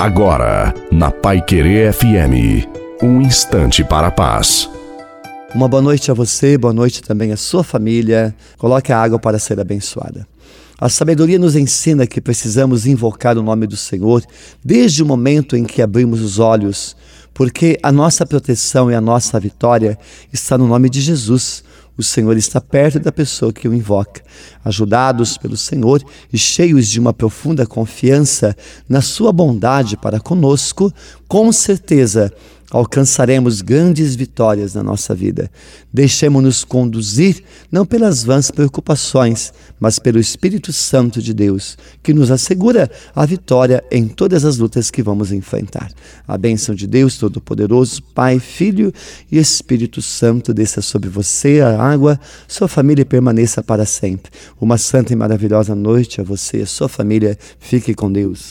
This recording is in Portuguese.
Agora, na Pai Querer FM, um instante para a paz. Uma boa noite a você, boa noite também à sua família. Coloque a água para ser abençoada. A sabedoria nos ensina que precisamos invocar o nome do Senhor desde o momento em que abrimos os olhos, porque a nossa proteção e a nossa vitória está no nome de Jesus. O Senhor está perto da pessoa que o invoca. Ajudados pelo Senhor e cheios de uma profunda confiança na sua bondade para conosco, com certeza alcançaremos grandes vitórias na nossa vida. Deixemos-nos conduzir não pelas vãs preocupações, mas pelo Espírito Santo de Deus, que nos assegura a vitória em todas as lutas que vamos enfrentar. A bênção de Deus Todo-Poderoso, Pai, Filho e Espírito Santo desça sobre você, a água, sua família permaneça para sempre. Uma santa e maravilhosa noite a você e a sua família. Fique com Deus.